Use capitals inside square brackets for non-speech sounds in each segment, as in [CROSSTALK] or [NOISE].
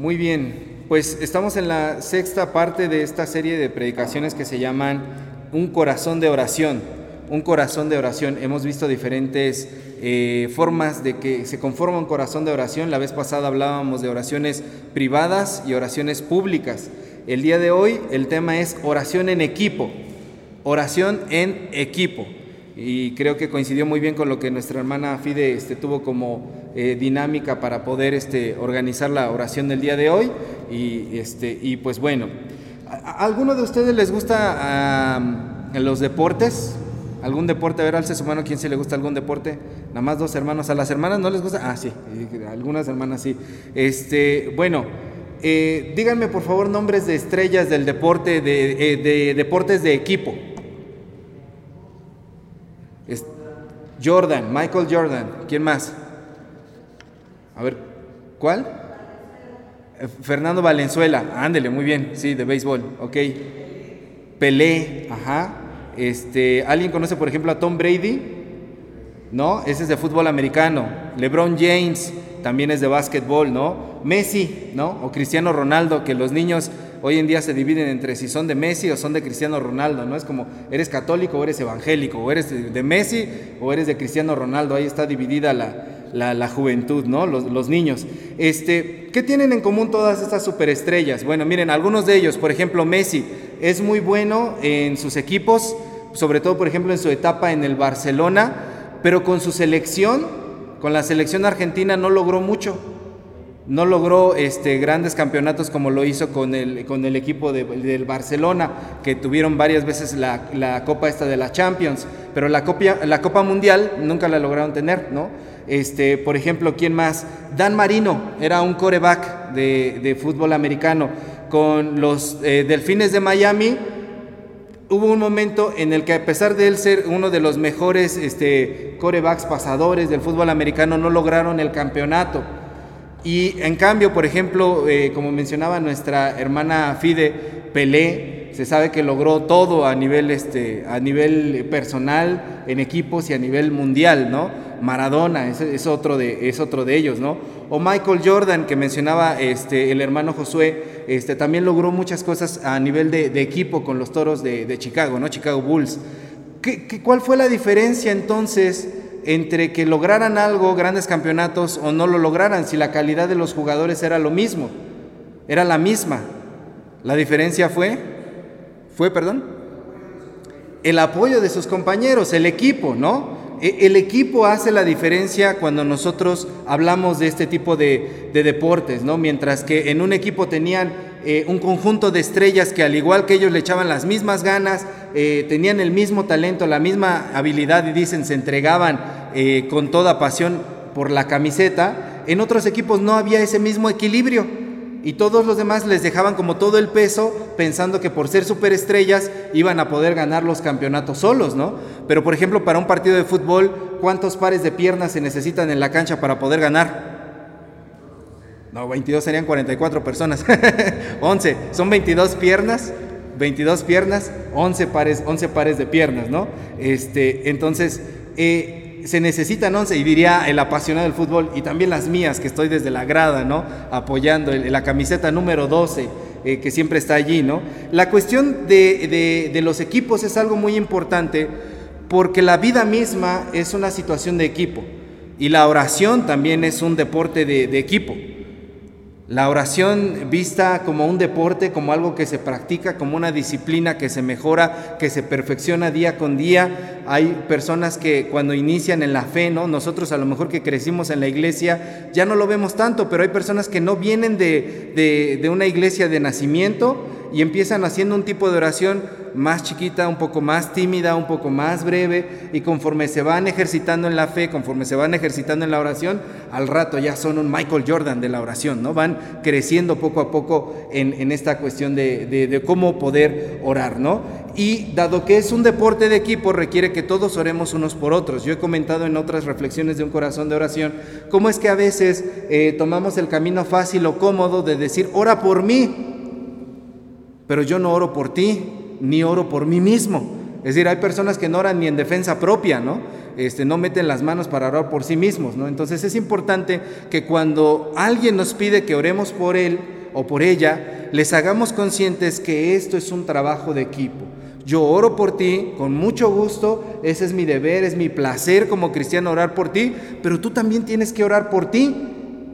Muy bien, pues estamos en la sexta parte de esta serie de predicaciones que se llaman Un corazón de oración. Un corazón de oración. Hemos visto diferentes eh, formas de que se conforma un corazón de oración. La vez pasada hablábamos de oraciones privadas y oraciones públicas. El día de hoy el tema es oración en equipo. Oración en equipo y creo que coincidió muy bien con lo que nuestra hermana Fide este, tuvo como eh, dinámica para poder este, organizar la oración del día de hoy. Y, este, y pues bueno, ¿a, alguno de ustedes les gusta los deportes? ¿Algún deporte? A ver, alce su mano, ¿quién se le gusta algún deporte? Nada más dos hermanos. ¿A las hermanas no les gusta? Ah, sí, algunas hermanas sí. Este, bueno, eh, díganme por favor nombres de estrellas del deporte, de, eh, de deportes de equipo. Jordan, Michael Jordan. ¿Quién más? A ver, ¿cuál? Eh, Fernando Valenzuela. Ándele, muy bien. Sí, de béisbol. Ok. Pelé. Ajá. Este, ¿Alguien conoce, por ejemplo, a Tom Brady? ¿No? Ese es de fútbol americano. LeBron James también es de básquetbol, ¿no? Messi, ¿no? O Cristiano Ronaldo, que los niños hoy en día se dividen entre si son de Messi o son de Cristiano Ronaldo, ¿no? Es como, eres católico o eres evangélico, o eres de Messi o eres de Cristiano Ronaldo, ahí está dividida la, juventud, ¿no? Los, niños. Este, ¿Qué tienen en común todas estas superestrellas? Bueno, miren, algunos de ellos, por ejemplo, Messi es muy bueno en sus equipos, sobre todo, por ejemplo, en su etapa en el Barcelona, pero con su selección, con la selección argentina no logró mucho no logró este, grandes campeonatos como lo hizo con el, con el equipo del Barcelona, que tuvieron varias veces la, Copa esta de la Champions, pero la, la Copa Mundial nunca la lograron tener, ¿no? Este, por ejemplo, ¿quién más? Dan Marino era un coreback de, fútbol americano. Con los eh, Delfines de Miami hubo un momento en el que a pesar de él ser uno de los mejores este, corebacks pasadores del fútbol americano, no lograron el campeonato. Y en cambio, por ejemplo, eh, como mencionaba nuestra hermana Fide, Pelé, se sabe que logró todo a nivel, este, a nivel personal, en equipos y a nivel mundial, ¿no? Maradona es, otro, de, es otro de ellos, ¿no? O Michael Jordan, que mencionaba este, el hermano Josué, este, también logró muchas cosas a nivel de, equipo con los toros de, Chicago, ¿no? Chicago Bulls. ¿Qué, cuál fue la diferencia entonces? Entre que lograran algo, grandes campeonatos, o no lo lograran, si la calidad de los jugadores era lo mismo, era la misma. La diferencia fue, fue, perdón, el apoyo de sus compañeros, el equipo, ¿no? E, el equipo hace la diferencia cuando nosotros hablamos de este tipo de, deportes, ¿no? Mientras que en un equipo tenían eh, un conjunto de estrellas que al igual que ellos le echaban las mismas ganas, eh, tenían el mismo talento, la misma habilidad y dicen, se entregaban eh, con toda pasión por la camiseta, en otros equipos no había ese mismo equilibrio y todos los demás les dejaban como todo el peso pensando que por ser superestrellas iban a poder ganar los campeonatos solos, ¿no? Pero por ejemplo, para un partido de fútbol, ¿cuántos pares de piernas se necesitan en la cancha para poder ganar? No, 22 serían 44 personas. [LAUGHS] 11, son 22 piernas, 22 piernas, 11 pares, 11 pares de piernas, ¿no? Este, entonces, eh, se necesitan 11, y diría el apasionado del fútbol, y también las mías, que estoy desde la grada, ¿no? Apoyando la camiseta número 12, eh, que siempre está allí, ¿no? La cuestión de, los equipos es algo muy importante, porque la vida misma es una situación de equipo, y la oración también es un deporte de equipo. La oración vista como un deporte, como algo que se practica, como una disciplina que se mejora, que se perfecciona día con día. Hay personas que cuando inician en la fe, ¿no? Nosotros a lo mejor que crecimos en la iglesia ya no lo vemos tanto, pero hay personas que no vienen de, de una iglesia de nacimiento y empiezan haciendo un tipo de oración más chiquita, un poco más tímida, un poco más breve, y conforme se van ejercitando en la fe, conforme se van ejercitando en la oración, al rato ya son un Michael Jordan de la oración, ¿no? Van creciendo poco a poco en, esta cuestión de, de, cómo poder orar, ¿no? Y dado que es un deporte de equipo, requiere que todos oremos unos por otros. Yo he comentado en otras reflexiones de un corazón de oración, cómo es que a veces eh, tomamos el camino fácil o cómodo de decir, ora por mí, pero yo no oro por ti, ni oro por mí mismo. Es decir, hay personas que no oran ni en defensa propia, ¿no? Este, no meten las manos para orar por sí mismos, ¿no? Entonces es importante que cuando alguien nos pide que oremos por él o por ella, les hagamos conscientes que esto es un trabajo de equipo. Yo oro por ti con mucho gusto, ese es mi deber, es mi placer como cristiano orar por ti, pero tú también tienes que orar por ti.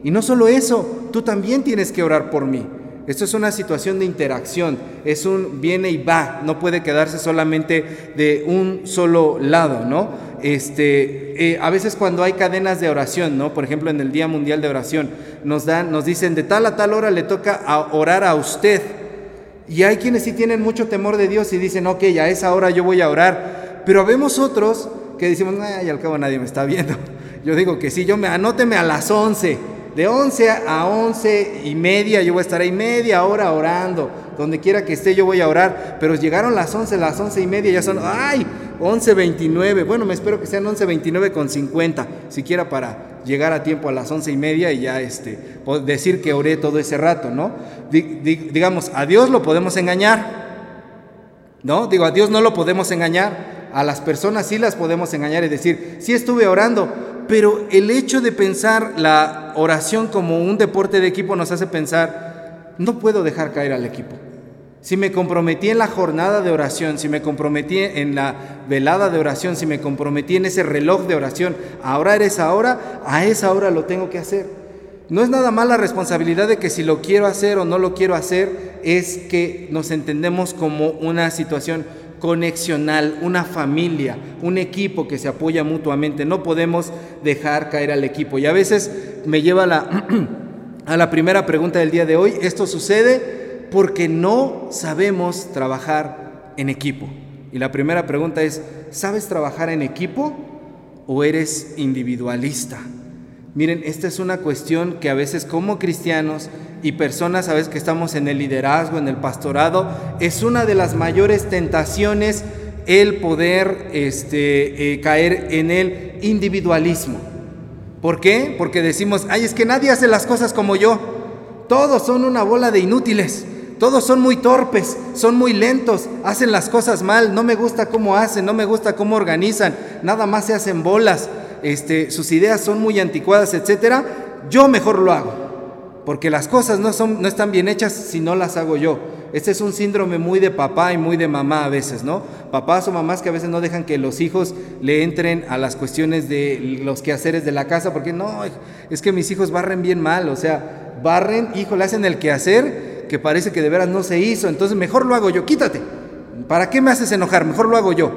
Y no solo eso, tú también tienes que orar por mí. Esto es una situación de interacción, es un viene y va, no puede quedarse solamente de un solo lado, ¿no? Este, eh, a veces cuando hay cadenas de oración, ¿no? Por ejemplo, en el Día Mundial de Oración, nos dan, nos dicen de tal a tal hora le toca orar a usted. Y hay quienes sí tienen mucho temor de Dios y dicen, ok, a esa hora yo voy a orar. Pero vemos otros que decimos, ay, al cabo nadie me está viendo. [LAUGHS] Yo digo que sí, yo me anóteme a las 11 de 11 a 11 y media yo voy a estar ahí media hora orando. Donde quiera que esté yo voy a orar. Pero llegaron las 11, las 11 y media ya son, ay, 11.29. Bueno, me espero que sean 11.29 con 50. Siquiera para llegar a tiempo a las 11 y media y ya este, decir que oré todo ese rato, ¿no? digamos, a Dios lo podemos engañar. ¿No? Digo, a Dios no lo podemos engañar. A las personas sí las podemos engañar y decir, sí estuve orando, pero el hecho de pensar la oración como un deporte de equipo nos hace pensar, no puedo dejar caer al equipo. Si me comprometí en la jornada de oración, si me comprometí en la velada de oración, si me comprometí en ese reloj de oración, ahora eres esa hora, a esa hora lo tengo que hacer. No es nada más la responsabilidad de que si lo quiero hacer o no lo quiero hacer, es que nos entendemos como una situación conexional, una familia, un equipo que se apoya mutuamente. No podemos dejar caer al equipo. Y a veces me lleva a la, [CLEARS THROAT] a la primera pregunta del día de hoy. Esto sucede porque no sabemos trabajar en equipo. Y la primera pregunta es, ¿sabes trabajar en equipo o eres individualista? Miren, esta es una cuestión que a veces como cristianos y personas a veces que estamos en el liderazgo, en el pastorado, es una de las mayores tentaciones el poder este, eh, caer en el individualismo. ¿Por qué? Porque decimos, ay, es que nadie hace las cosas como yo. Todos son una bola de inútiles. Todos son muy torpes, son muy lentos, hacen las cosas mal, no me gusta cómo hacen, no me gusta cómo organizan, nada más se hacen bolas, este, sus ideas son muy anticuadas, etcétera. Yo mejor lo hago porque las cosas no, son, no están bien hechas si no las hago yo. Este es un síndrome muy de papá y muy de mamá a veces, ¿no? Papás o mamás que a veces no dejan que los hijos le entren a las cuestiones de los quehaceres de la casa, porque no, es que mis hijos barren bien mal, o sea, barren, hijo, le hacen el quehacer que parece que de veras no se hizo, entonces mejor lo hago yo, quítate. ¿Para qué me haces enojar? Mejor lo hago yo.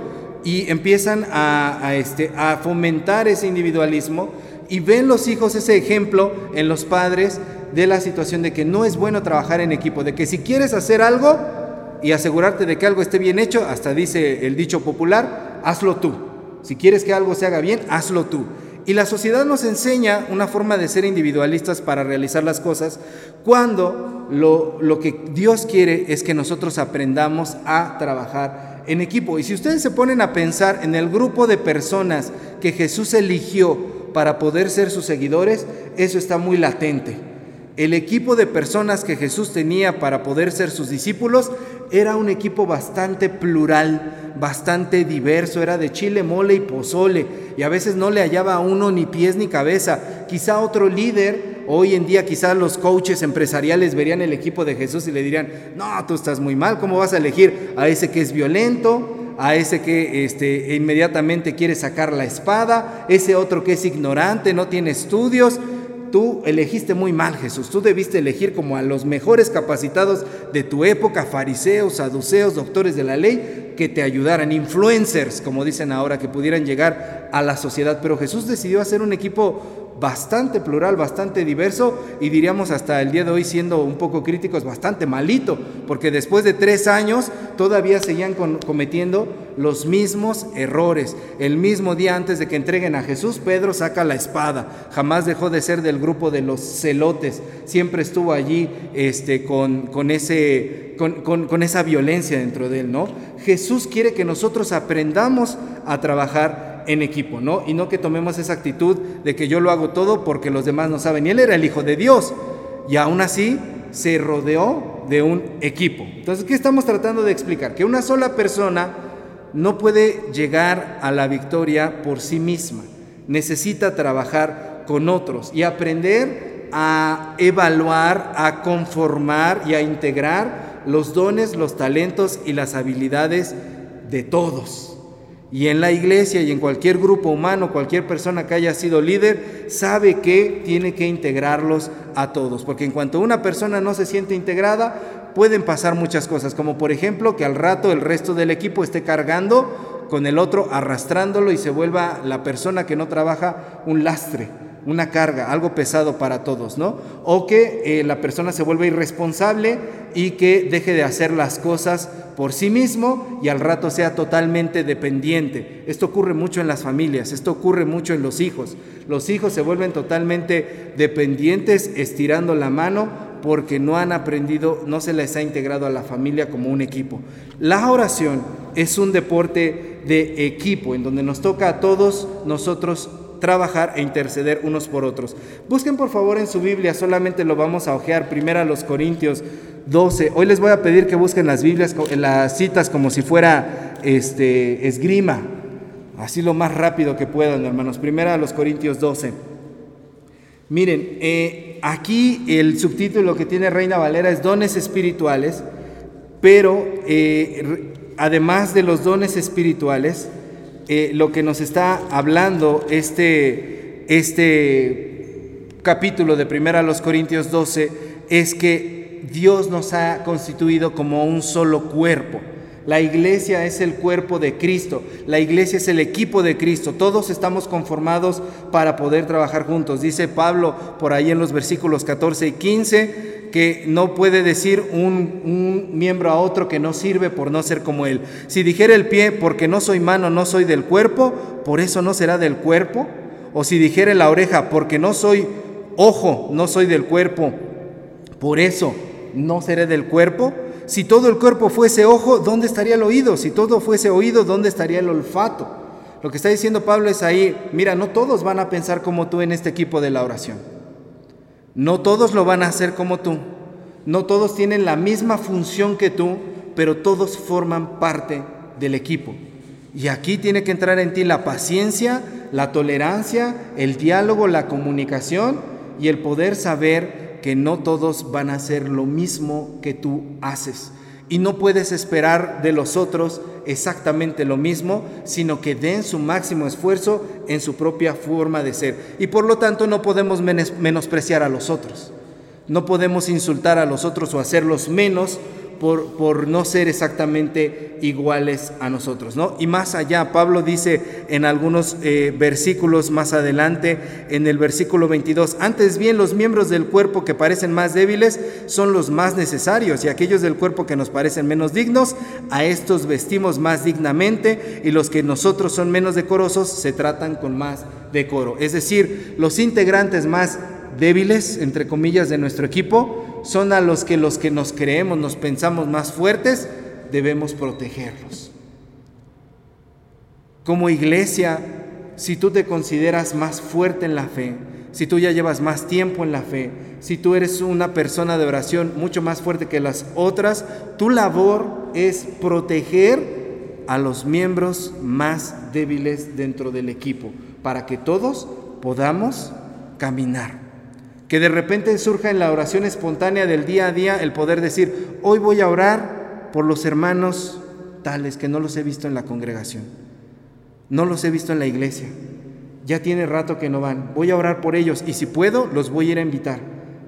Y empiezan a, este, a fomentar ese individualismo y ven los hijos ese ejemplo en los padres de la situación de que no es bueno trabajar en equipo, de que si quieres hacer algo y asegurarte de que algo esté bien hecho, hasta dice el dicho popular, hazlo tú. Si quieres que algo se haga bien, hazlo tú. Y la sociedad nos enseña una forma de ser individualistas para realizar las cosas cuando lo, lo, que Dios quiere es que nosotros aprendamos a trabajar en equipo. Y si ustedes se ponen a pensar en el grupo de personas que Jesús eligió para poder ser sus seguidores, eso está muy latente el equipo de personas que Jesús tenía para poder ser sus discípulos era un equipo bastante plural, bastante diverso, era de chile, mole y pozole, y a veces no le hallaba a uno ni pies ni cabeza. Quizá otro líder, hoy en día quizá los coaches empresariales verían el equipo de Jesús y le dirían, no, tú estás muy mal, ¿cómo vas a elegir a ese que es violento? a ese que este, inmediatamente quiere sacar la espada, ese otro que es ignorante, no tiene estudios, Tú elegiste muy mal, Jesús. Tú debiste elegir como a los mejores capacitados de tu época, fariseos, saduceos, doctores de la ley, que te ayudaran, influencers, como dicen ahora, que pudieran llegar a la sociedad. Pero Jesús decidió hacer un equipo bastante plural, bastante diverso y diríamos hasta el día de hoy siendo un poco críticos, bastante malito, porque después de tres años todavía seguían cometiendo los mismos errores. El mismo día antes de que entreguen a Jesús, Pedro saca la espada, jamás dejó de ser del grupo de los celotes, siempre estuvo allí este, con, con, ese, con, con esa violencia dentro de él, ¿no? Jesús quiere que nosotros aprendamos a trabajar en equipo, ¿no? Y no que tomemos esa actitud de que yo lo hago todo porque los demás no saben. Y él era el Hijo de Dios y aún así se rodeó de un equipo. Entonces, ¿qué estamos tratando de explicar? Que una sola persona no puede llegar a la victoria por sí misma. Necesita trabajar con otros y aprender a evaluar, a conformar y a integrar los dones, los talentos y las habilidades de todos. Y en la iglesia y en cualquier grupo humano, cualquier persona que haya sido líder, sabe que tiene que integrarlos a todos. Porque en cuanto una persona no se siente integrada, pueden pasar muchas cosas, como por ejemplo que al rato el resto del equipo esté cargando con el otro, arrastrándolo y se vuelva la persona que no trabaja un lastre una carga, algo pesado para todos, ¿no? O que eh, la persona se vuelva irresponsable y que deje de hacer las cosas por sí mismo y al rato sea totalmente dependiente. Esto ocurre mucho en las familias, esto ocurre mucho en los hijos. Los hijos se vuelven totalmente dependientes estirando la mano porque no han aprendido, no se les ha integrado a la familia como un equipo. La oración es un deporte de equipo en donde nos toca a todos nosotros trabajar e interceder unos por otros. Busquen por favor en su Biblia, solamente lo vamos a ojear, primero a los Corintios 12. Hoy les voy a pedir que busquen las Biblias, las citas como si fuera este, esgrima, así lo más rápido que puedan, hermanos. Primera a los Corintios 12. Miren, eh, aquí el subtítulo que tiene Reina Valera es dones espirituales, pero eh, además de los dones espirituales, eh, lo que nos está hablando este, este capítulo de Primera los Corintios 12 es que Dios nos ha constituido como un solo cuerpo. La iglesia es el cuerpo de Cristo, la iglesia es el equipo de Cristo, todos estamos conformados para poder trabajar juntos. Dice Pablo por ahí en los versículos 14 y 15, que no puede decir un, miembro a otro que no sirve por no ser como él. Si dijera el pie, porque no soy mano, no soy del cuerpo, por eso no será del cuerpo. O si dijera la oreja, porque no soy ojo, no soy del cuerpo, por eso no seré del cuerpo. Si todo el cuerpo fuese ojo, ¿dónde estaría el oído? Si todo fuese oído, ¿dónde estaría el olfato? Lo que está diciendo Pablo es ahí, mira, no todos van a pensar como tú en este equipo de la oración. No todos lo van a hacer como tú. No todos tienen la misma función que tú, pero todos forman parte del equipo. Y aquí tiene que entrar en ti la paciencia, la tolerancia, el diálogo, la comunicación y el poder saber que no todos van a hacer lo mismo que tú haces y no puedes esperar de los otros exactamente lo mismo, sino que den su máximo esfuerzo en su propia forma de ser. Y por lo tanto no podemos menospreciar a los otros, no podemos insultar a los otros o hacerlos menos por, no ser exactamente iguales a nosotros. ¿no? Y más allá, Pablo dice en algunos eh, versículos más adelante, en el versículo 22, antes bien los miembros del cuerpo que parecen más débiles son los más necesarios y aquellos del cuerpo que nos parecen menos dignos, a estos vestimos más dignamente y los que nosotros son menos decorosos se tratan con más decoro. Es decir, los integrantes más débiles, entre comillas, de nuestro equipo, son a los que los que nos creemos, nos pensamos más fuertes, debemos protegerlos. Como iglesia, si tú te consideras más fuerte en la fe, si tú ya llevas más tiempo en la fe, si tú eres una persona de oración mucho más fuerte que las otras, tu labor es proteger a los miembros más débiles dentro del equipo, para que todos podamos caminar que de repente surja en la oración espontánea del día a día el poder decir, hoy voy a orar por los hermanos tales que no los he visto en la congregación, no los he visto en la iglesia, ya tiene rato que no van, voy a orar por ellos y si puedo los voy a ir a invitar,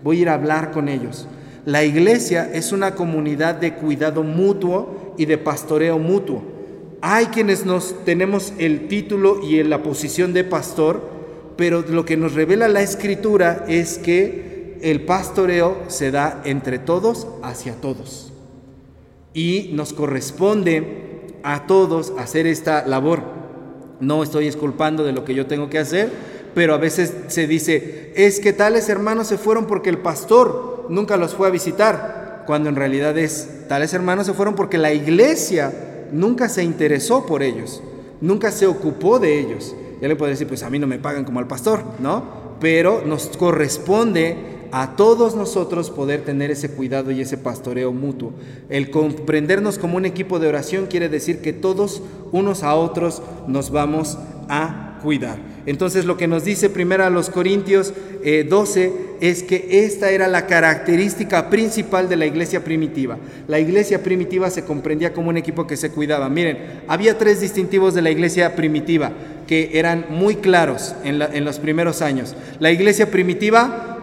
voy a ir a hablar con ellos. La iglesia es una comunidad de cuidado mutuo y de pastoreo mutuo. Hay quienes nos tenemos el título y la posición de pastor, pero lo que nos revela la escritura es que el pastoreo se da entre todos hacia todos. Y nos corresponde a todos hacer esta labor. No estoy esculpando de lo que yo tengo que hacer, pero a veces se dice, es que tales hermanos se fueron porque el pastor nunca los fue a visitar, cuando en realidad es, tales hermanos se fueron porque la iglesia nunca se interesó por ellos, nunca se ocupó de ellos. Ya le puede decir, pues a mí no me pagan como al pastor, ¿no? Pero nos corresponde a todos nosotros poder tener ese cuidado y ese pastoreo mutuo. El comprendernos como un equipo de oración quiere decir que todos unos a otros nos vamos a cuidar. Entonces lo que nos dice primero a los Corintios 12 eh, es que esta era la característica principal de la iglesia primitiva. La iglesia primitiva se comprendía como un equipo que se cuidaba. Miren, había tres distintivos de la iglesia primitiva que eran muy claros en, los primeros años. La iglesia primitiva,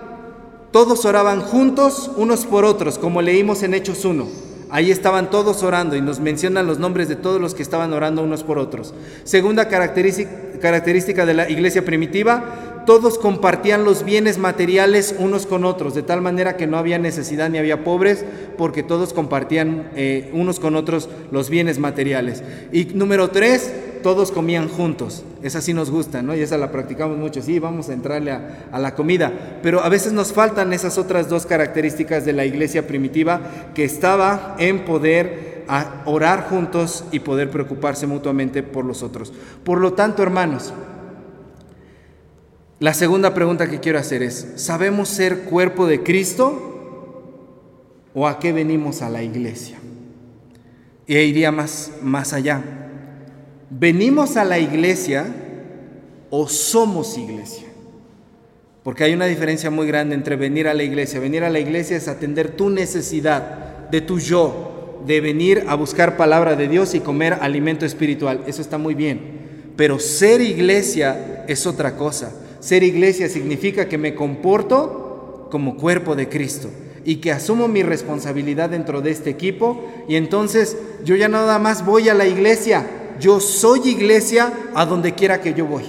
todos oraban juntos unos por otros, como leímos en Hechos 1. Ahí estaban todos orando y nos mencionan los nombres de todos los que estaban orando unos por otros. Segunda característica de la iglesia primitiva, todos compartían los bienes materiales unos con otros, de tal manera que no había necesidad ni había pobres, porque todos compartían eh, unos con otros los bienes materiales. Y número tres, todos comían juntos. Esa sí nos gusta, ¿no? Y esa la practicamos mucho. Sí, vamos a entrarle a, la comida. Pero a veces nos faltan esas otras dos características de la iglesia primitiva que estaba en poder orar juntos y poder preocuparse mutuamente por los otros. Por lo tanto, hermanos, la segunda pregunta que quiero hacer es, ¿sabemos ser cuerpo de Cristo o a qué venimos a la iglesia? Y iría más, más allá. ¿venimos a la iglesia o somos iglesia? Porque hay una diferencia muy grande entre venir a la iglesia. Venir a la iglesia es atender tu necesidad de tu yo, de venir a buscar palabra de Dios y comer alimento espiritual. Eso está muy bien. Pero ser iglesia es otra cosa. Ser iglesia significa que me comporto como cuerpo de Cristo y que asumo mi responsabilidad dentro de este equipo y entonces yo ya nada más voy a la iglesia, yo soy iglesia a donde quiera que yo voy.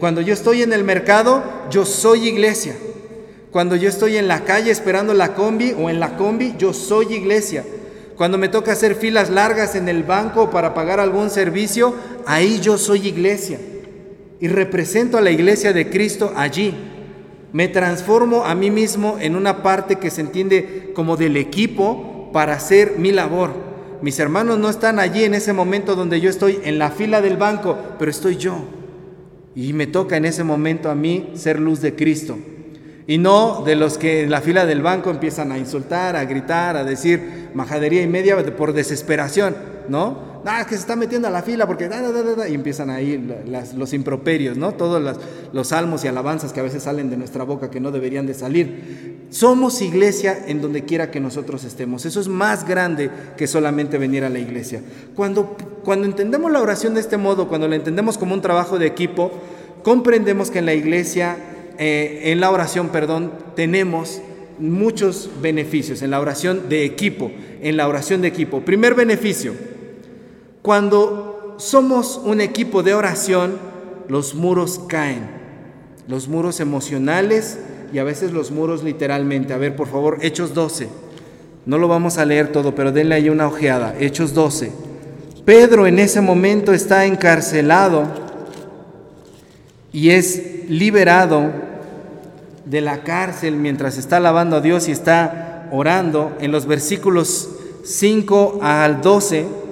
Cuando yo estoy en el mercado, yo soy iglesia. Cuando yo estoy en la calle esperando la combi o en la combi, yo soy iglesia. Cuando me toca hacer filas largas en el banco para pagar algún servicio, ahí yo soy iglesia. Y represento a la iglesia de Cristo allí. Me transformo a mí mismo en una parte que se entiende como del equipo para hacer mi labor. Mis hermanos no están allí en ese momento donde yo estoy en la fila del banco, pero estoy yo. Y me toca en ese momento a mí ser luz de Cristo. Y no de los que en la fila del banco empiezan a insultar, a gritar, a decir majadería y media por desesperación, ¿no? Ah, que se está metiendo a la fila porque y empiezan ahí los improperios, ¿no? Todos los salmos y alabanzas que a veces salen de nuestra boca que no deberían de salir. Somos iglesia en donde quiera que nosotros estemos. Eso es más grande que solamente venir a la iglesia. Cuando, cuando entendemos la oración de este modo, cuando la entendemos como un trabajo de equipo, comprendemos que en la iglesia, eh, en la oración, perdón, tenemos muchos beneficios en la oración de equipo, en la oración de equipo. Primer beneficio, cuando somos un equipo de oración, los muros caen, los muros emocionales y a veces los muros literalmente. A ver, por favor, Hechos 12. No lo vamos a leer todo, pero denle ahí una ojeada. Hechos 12. Pedro en ese momento está encarcelado y es liberado de la cárcel mientras está alabando a Dios y está orando. En los versículos 5 al 12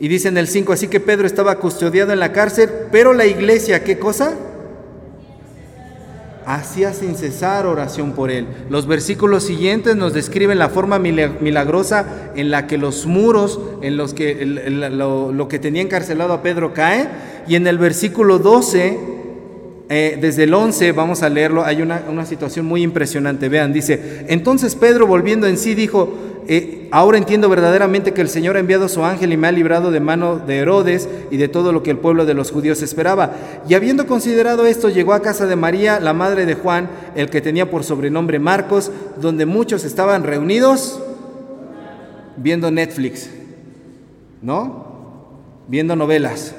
y dice en el 5, así que Pedro estaba custodiado en la cárcel, pero la iglesia, ¿qué cosa? Hacía sin cesar oración por él. Los versículos siguientes nos describen la forma milagrosa en la que los muros, en los que lo, que tenía encarcelado a Pedro cae. Y en el versículo 12, eh, desde el 11, vamos a leerlo, hay una, una situación muy impresionante. Vean, dice, entonces Pedro volviendo en sí dijo, eh, ahora entiendo verdaderamente que el Señor ha enviado a su ángel y me ha librado de mano de Herodes y de todo lo que el pueblo de los judíos esperaba. Y habiendo considerado esto, llegó a casa de María, la madre de Juan, el que tenía por sobrenombre Marcos, donde muchos estaban reunidos viendo Netflix, ¿no? Viendo novelas,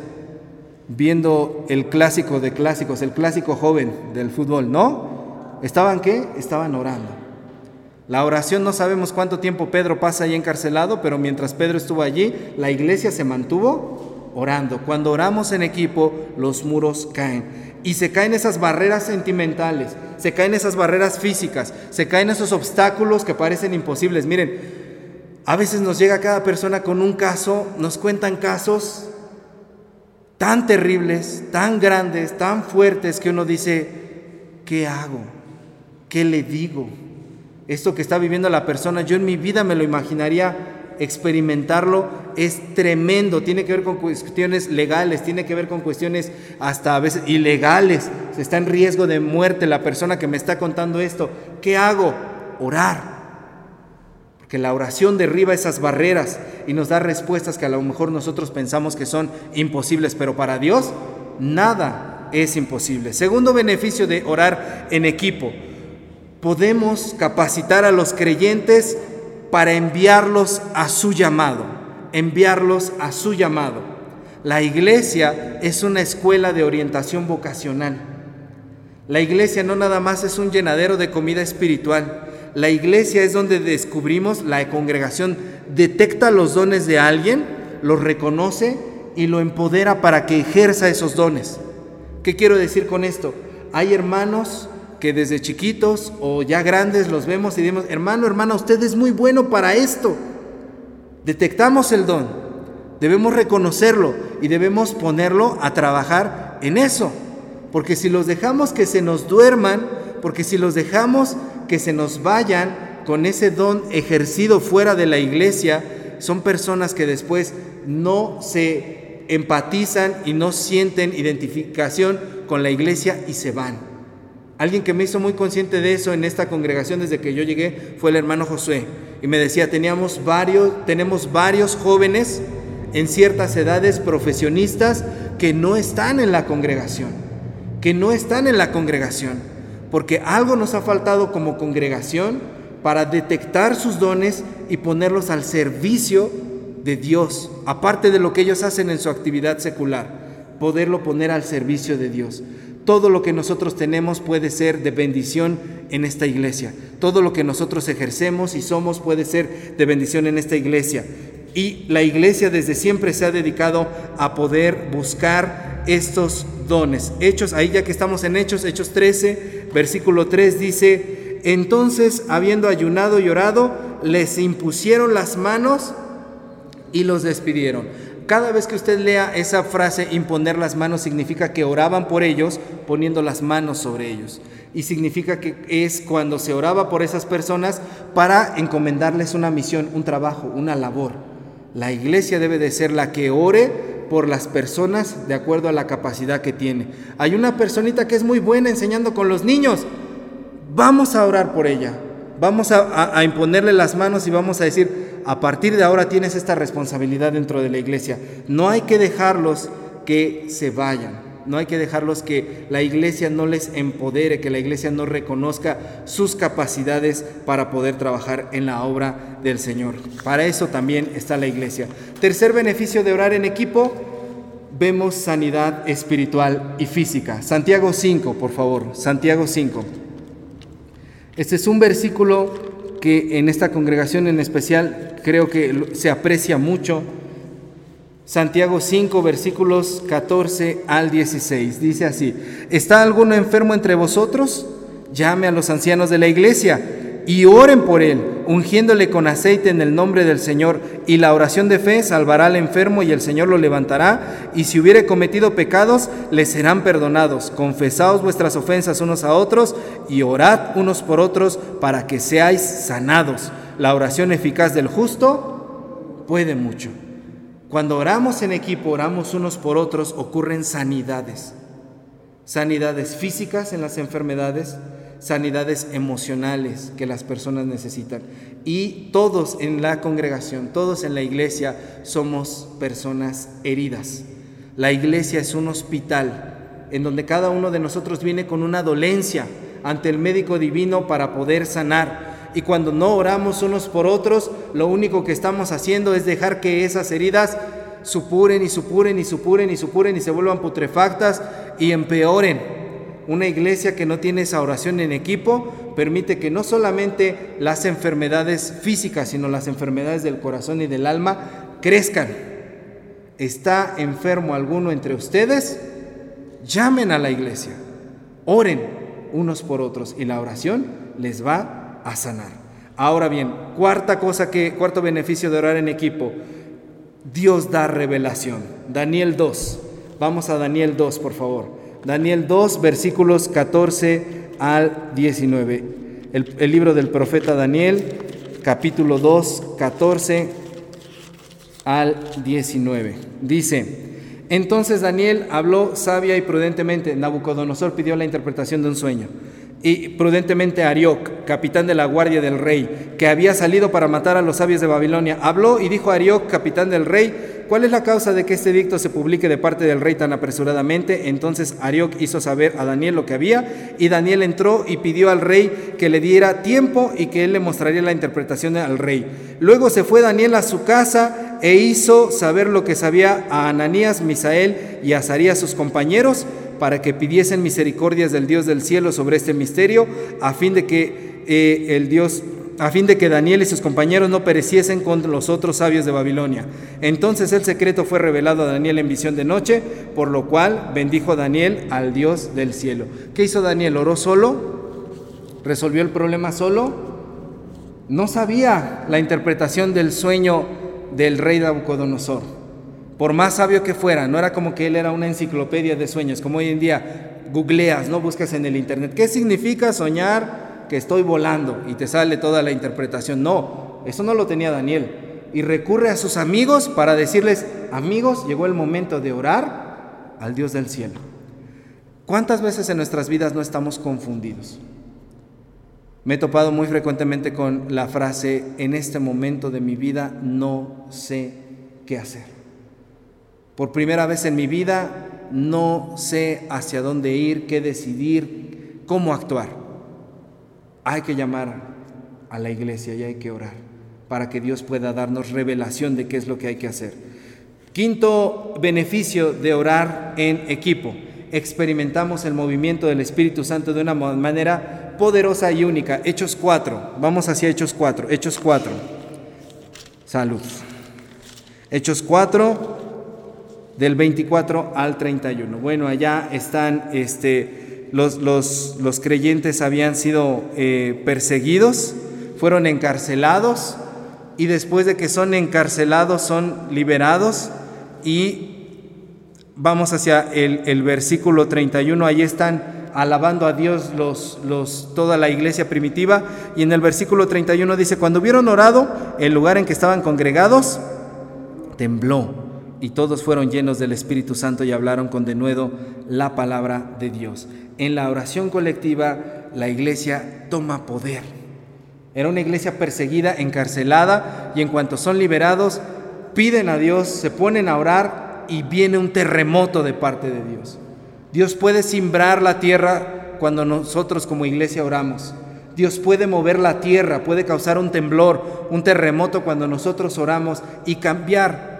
viendo el clásico de clásicos, el clásico joven del fútbol, ¿no? ¿Estaban qué? Estaban orando. La oración no sabemos cuánto tiempo Pedro pasa ahí encarcelado, pero mientras Pedro estuvo allí, la iglesia se mantuvo orando. Cuando oramos en equipo, los muros caen. Y se caen esas barreras sentimentales, se caen esas barreras físicas, se caen esos obstáculos que parecen imposibles. Miren, a veces nos llega cada persona con un caso, nos cuentan casos tan terribles, tan grandes, tan fuertes que uno dice, ¿qué hago? ¿Qué le digo? Esto que está viviendo la persona, yo en mi vida me lo imaginaría experimentarlo es tremendo, tiene que ver con cuestiones legales, tiene que ver con cuestiones hasta a veces ilegales, se está en riesgo de muerte la persona que me está contando esto. ¿Qué hago? Orar. Porque la oración derriba esas barreras y nos da respuestas que a lo mejor nosotros pensamos que son imposibles, pero para Dios nada es imposible. Segundo beneficio de orar en equipo, podemos capacitar a los creyentes para enviarlos a su llamado, enviarlos a su llamado. La iglesia es una escuela de orientación vocacional. La iglesia no nada más es un llenadero de comida espiritual. La iglesia es donde descubrimos, la congregación detecta los dones de alguien, los reconoce y lo empodera para que ejerza esos dones. ¿Qué quiero decir con esto? Hay hermanos que desde chiquitos o ya grandes los vemos y decimos, hermano, hermana, usted es muy bueno para esto. Detectamos el don, debemos reconocerlo y debemos ponerlo a trabajar en eso. Porque si los dejamos que se nos duerman, porque si los dejamos que se nos vayan con ese don ejercido fuera de la iglesia, son personas que después no se empatizan y no sienten identificación con la iglesia y se van. Alguien que me hizo muy consciente de eso en esta congregación desde que yo llegué fue el hermano Josué. Y me decía, teníamos varios, tenemos varios jóvenes en ciertas edades profesionistas que no están en la congregación, que no están en la congregación, porque algo nos ha faltado como congregación para detectar sus dones y ponerlos al servicio de Dios, aparte de lo que ellos hacen en su actividad secular, poderlo poner al servicio de Dios. Todo lo que nosotros tenemos puede ser de bendición en esta iglesia. Todo lo que nosotros ejercemos y somos puede ser de bendición en esta iglesia. Y la iglesia desde siempre se ha dedicado a poder buscar estos dones. Hechos, ahí ya que estamos en Hechos, Hechos 13, versículo 3 dice, entonces habiendo ayunado y orado, les impusieron las manos y los despidieron. Cada vez que usted lea esa frase, imponer las manos, significa que oraban por ellos poniendo las manos sobre ellos. Y significa que es cuando se oraba por esas personas para encomendarles una misión, un trabajo, una labor. La iglesia debe de ser la que ore por las personas de acuerdo a la capacidad que tiene. Hay una personita que es muy buena enseñando con los niños. Vamos a orar por ella. Vamos a, imponerle las manos y vamos a decir, a partir de ahora tienes esta responsabilidad dentro de la iglesia. No hay que dejarlos que se vayan. No hay que dejarlos que la iglesia no les empodere, que la iglesia no reconozca sus capacidades para poder trabajar en la obra del Señor. Para eso también está la iglesia. Tercer beneficio de orar en equipo, vemos sanidad espiritual y física. Santiago 5, por favor. Santiago 5. Este es un versículo que en esta congregación en especial creo que se aprecia mucho. Santiago 5, versículos 14 al 16. Dice así, ¿está alguno enfermo entre vosotros? Llame a los ancianos de la iglesia y oren por él, ungiéndole con aceite en el nombre del Señor. Y la oración de fe salvará al enfermo y el Señor lo levantará. Y si hubiere cometido pecados, le serán perdonados. Confesaos vuestras ofensas unos a otros y orad unos por otros para que seáis sanados. La oración eficaz del justo puede mucho. Cuando oramos en equipo, oramos unos por otros, ocurren sanidades. Sanidades físicas en las enfermedades, sanidades emocionales que las personas necesitan. Y todos en la congregación, todos en la iglesia somos personas heridas. La iglesia es un hospital en donde cada uno de nosotros viene con una dolencia ante el médico divino para poder sanar. Y cuando no oramos unos por otros, lo único que estamos haciendo es dejar que esas heridas supuren y supuren y supuren y supuren y se vuelvan putrefactas y empeoren. Una iglesia que no tiene esa oración en equipo permite que no solamente las enfermedades físicas, sino las enfermedades del corazón y del alma crezcan. ¿Está enfermo alguno entre ustedes? Llamen a la iglesia, oren unos por otros y la oración les va a sanar. Ahora bien, cuarta cosa que, cuarto beneficio de orar en equipo, Dios da revelación. Daniel 2. Vamos a Daniel 2, por favor. Daniel 2, versículos 14 al 19. El, libro del profeta Daniel, capítulo 2, 14 al 19. Dice, entonces Daniel habló sabia y prudentemente. Nabucodonosor pidió la interpretación de un sueño. Y prudentemente Arioc, capitán de la guardia del rey, que había salido para matar a los sabios de Babilonia, habló y dijo a Arioc, capitán del rey, ¿cuál es la causa de que este dicto se publique de parte del rey tan apresuradamente? Entonces Arioc hizo saber a Daniel lo que había, y Daniel entró y pidió al rey que le diera tiempo y que él le mostraría la interpretación al rey. Luego se fue Daniel a su casa e hizo saber lo que sabía a Ananías, Misael y Azarías sus compañeros, para que pidiesen misericordias del Dios del cielo sobre este misterio, a fin de que eh, el Dios a fin de que Daniel y sus compañeros no pereciesen con los otros sabios de Babilonia. Entonces el secreto fue revelado a Daniel en visión de noche, por lo cual bendijo Daniel al Dios del cielo. ¿Qué hizo Daniel? ¿Oró solo? ¿Resolvió el problema solo? No sabía la interpretación del sueño del rey Nabucodonosor por más sabio que fuera, no era como que él era una enciclopedia de sueños, como hoy en día googleas, no buscas en el internet, ¿qué significa soñar que estoy volando? Y te sale toda la interpretación. No, eso no lo tenía Daniel. Y recurre a sus amigos para decirles, amigos, llegó el momento de orar al Dios del cielo. ¿Cuántas veces en nuestras vidas no estamos confundidos? Me he topado muy frecuentemente con la frase, en este momento de mi vida no sé qué hacer. Por primera vez en mi vida no sé hacia dónde ir, qué decidir, cómo actuar. Hay que llamar a la iglesia y hay que orar para que Dios pueda darnos revelación de qué es lo que hay que hacer. Quinto beneficio de orar en equipo. Experimentamos el movimiento del Espíritu Santo de una manera poderosa y única. Hechos 4. Vamos hacia Hechos 4. Hechos 4. Salud. Hechos 4, del 24 al 31. Bueno, allá están, este, los, los, los creyentes habían sido eh, perseguidos, fueron encarcelados y después de que son encarcelados son liberados y vamos hacia el, el versículo 31, ahí están alabando a Dios los, los, toda la iglesia primitiva y en el versículo 31 dice, cuando hubieron orado, el lugar en que estaban congregados tembló y todos fueron llenos del Espíritu Santo y hablaron con denuedo la palabra de Dios. En la oración colectiva, la iglesia toma poder. Era una iglesia perseguida, encarcelada, y en cuanto son liberados, piden a Dios, se ponen a orar y viene un terremoto de parte de Dios. Dios puede simbrar la tierra cuando nosotros como iglesia oramos. Dios puede mover la tierra, puede causar un temblor, un terremoto cuando nosotros oramos y cambiar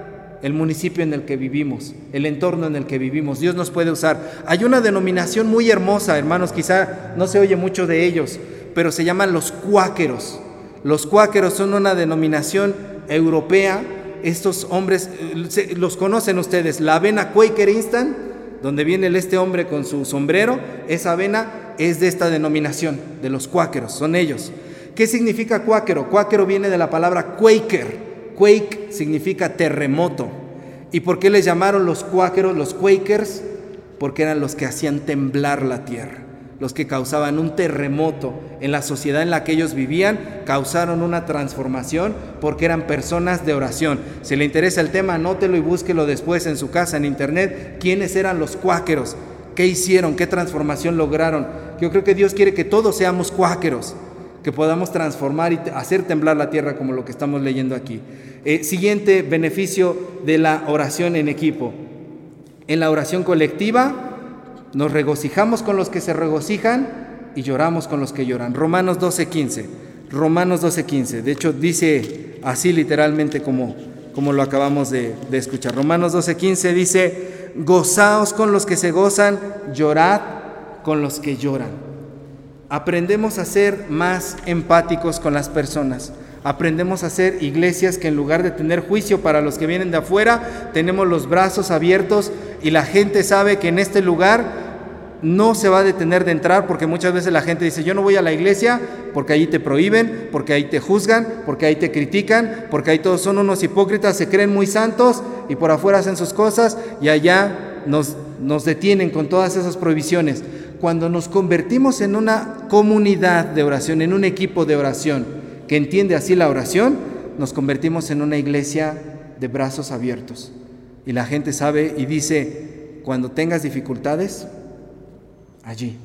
el municipio en el que vivimos, el entorno en el que vivimos. Dios nos puede usar. Hay una denominación muy hermosa, hermanos, quizá no se oye mucho de ellos, pero se llaman los cuáqueros. Los cuáqueros son una denominación europea. Estos hombres, eh, los conocen ustedes, la avena Quaker Instant, donde viene este hombre con su sombrero, esa avena es de esta denominación, de los cuáqueros, son ellos. ¿Qué significa cuáquero? Cuáquero viene de la palabra Quaker Quake significa terremoto. ¿Y por qué les llamaron los cuáqueros, los Quakers? Porque eran los que hacían temblar la tierra, los que causaban un terremoto en la sociedad en la que ellos vivían, causaron una transformación porque eran personas de oración. Si le interesa el tema, anótelo y búsquelo después en su casa, en internet, quiénes eran los cuáqueros, qué hicieron, qué transformación lograron. Yo creo que Dios quiere que todos seamos cuáqueros que podamos transformar y hacer temblar la tierra como lo que estamos leyendo aquí. Eh, siguiente beneficio de la oración en equipo. En la oración colectiva nos regocijamos con los que se regocijan y lloramos con los que lloran. Romanos 12:15. Romanos 12:15. De hecho dice así literalmente como, como lo acabamos de, de escuchar. Romanos 12:15 dice, gozaos con los que se gozan, llorad con los que lloran aprendemos a ser más empáticos con las personas. Aprendemos a ser iglesias que en lugar de tener juicio para los que vienen de afuera, tenemos los brazos abiertos y la gente sabe que en este lugar no se va a detener de entrar porque muchas veces la gente dice, yo no voy a la iglesia porque ahí te prohíben, porque ahí te juzgan, porque ahí te critican, porque ahí todos son unos hipócritas, se creen muy santos y por afuera hacen sus cosas y allá nos, nos detienen con todas esas prohibiciones. Cuando nos convertimos en una comunidad de oración, en un equipo de oración que entiende así la oración, nos convertimos en una iglesia de brazos abiertos. Y la gente sabe y dice, cuando tengas dificultades, allí.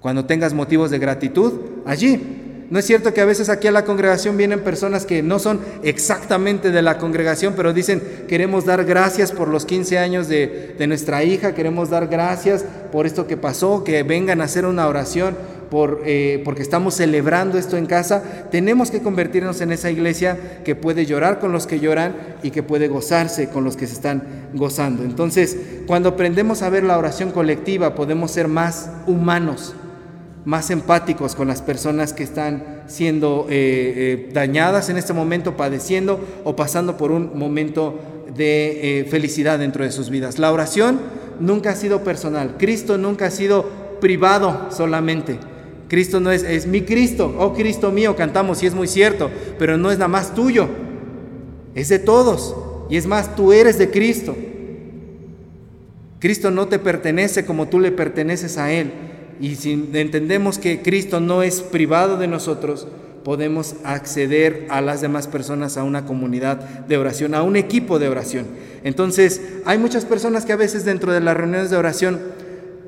Cuando tengas motivos de gratitud, allí. No es cierto que a veces aquí a la congregación vienen personas que no son exactamente de la congregación, pero dicen, queremos dar gracias por los 15 años de, nuestra hija, queremos dar gracias por esto que pasó, que vengan a hacer una oración por, eh, porque estamos celebrando esto en casa. Tenemos que convertirnos en esa iglesia que puede llorar con los que lloran y que puede gozarse con los que se están gozando. Entonces, cuando aprendemos a ver la oración colectiva, podemos ser más humanos más empáticos con las personas que están siendo eh, eh, dañadas en este momento, padeciendo o pasando por un momento de eh, felicidad dentro de sus vidas. La oración nunca ha sido personal, Cristo nunca ha sido privado solamente. Cristo no es, es mi Cristo, oh Cristo mío, cantamos y es muy cierto, pero no es nada más tuyo, es de todos. Y es más, tú eres de Cristo. Cristo no te pertenece como tú le perteneces a Él. Y si entendemos que Cristo no es privado de nosotros, podemos acceder a las demás personas a una comunidad de oración, a un equipo de oración. Entonces, hay muchas personas que a veces dentro de las reuniones de oración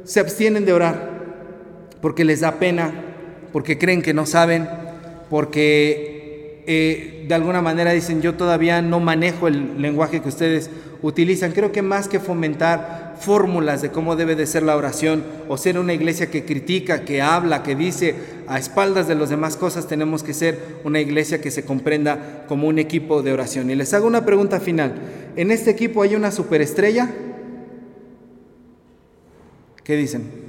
se abstienen de orar porque les da pena, porque creen que no saben, porque eh, de alguna manera dicen yo todavía no manejo el lenguaje que ustedes utilizan. Creo que más que fomentar fórmulas de cómo debe de ser la oración o ser una iglesia que critica, que habla, que dice a espaldas de las demás cosas, tenemos que ser una iglesia que se comprenda como un equipo de oración. Y les hago una pregunta final. ¿En este equipo hay una superestrella? ¿Qué dicen?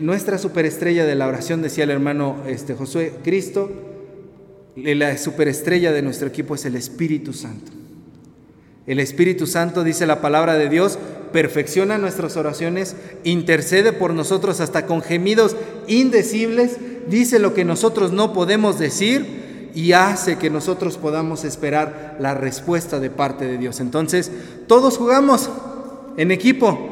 nuestra superestrella de la oración, decía el hermano este, Josué, Cristo, la superestrella de nuestro equipo es el Espíritu Santo. El Espíritu Santo, dice la palabra de Dios, perfecciona nuestras oraciones, intercede por nosotros hasta con gemidos indecibles, dice lo que nosotros no podemos decir y hace que nosotros podamos esperar la respuesta de parte de Dios. Entonces, todos jugamos en equipo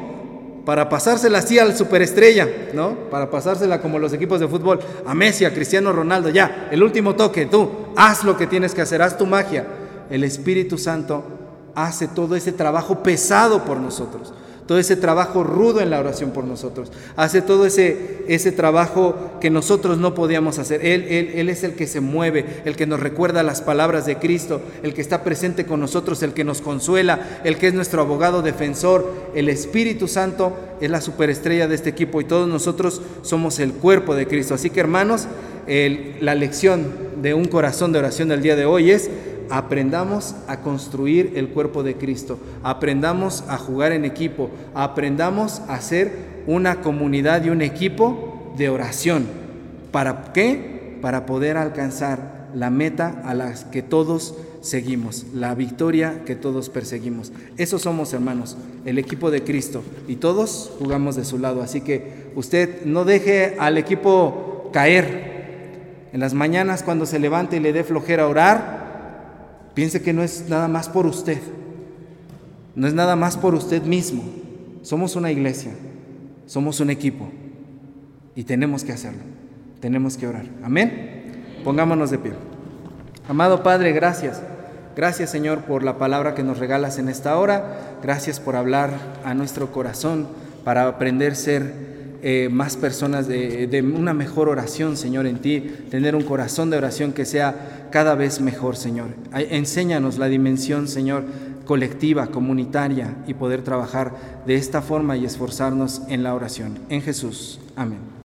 para pasársela así al superestrella, ¿no? Para pasársela como los equipos de fútbol, a Messi, a Cristiano Ronaldo, ya, el último toque, tú, haz lo que tienes que hacer, haz tu magia. El Espíritu Santo hace todo ese trabajo pesado por nosotros, todo ese trabajo rudo en la oración por nosotros, hace todo ese, ese trabajo que nosotros no podíamos hacer. Él, él, él es el que se mueve, el que nos recuerda las palabras de Cristo, el que está presente con nosotros, el que nos consuela, el que es nuestro abogado defensor. El Espíritu Santo es la superestrella de este equipo y todos nosotros somos el cuerpo de Cristo. Así que hermanos, la lección de un corazón de oración del día de hoy es aprendamos a construir el cuerpo de Cristo, aprendamos a jugar en equipo, aprendamos a ser una comunidad y un equipo de oración. ¿Para qué? Para poder alcanzar la meta a la que todos seguimos, la victoria que todos perseguimos. Esos somos hermanos, el equipo de Cristo, y todos jugamos de su lado. Así que usted no deje al equipo caer. En las mañanas cuando se levante y le dé flojera orar, Piense que no es nada más por usted, no es nada más por usted mismo. Somos una iglesia, somos un equipo y tenemos que hacerlo, tenemos que orar. Amén. Pongámonos de pie. Amado Padre, gracias. Gracias Señor por la palabra que nos regalas en esta hora. Gracias por hablar a nuestro corazón para aprender a ser eh, más personas de, de, una mejor oración, Señor, en ti, tener un corazón de oración que sea cada vez mejor, Señor. Enséñanos la dimensión, Señor, colectiva, comunitaria y poder trabajar de esta forma y esforzarnos en la oración. En Jesús. Amén.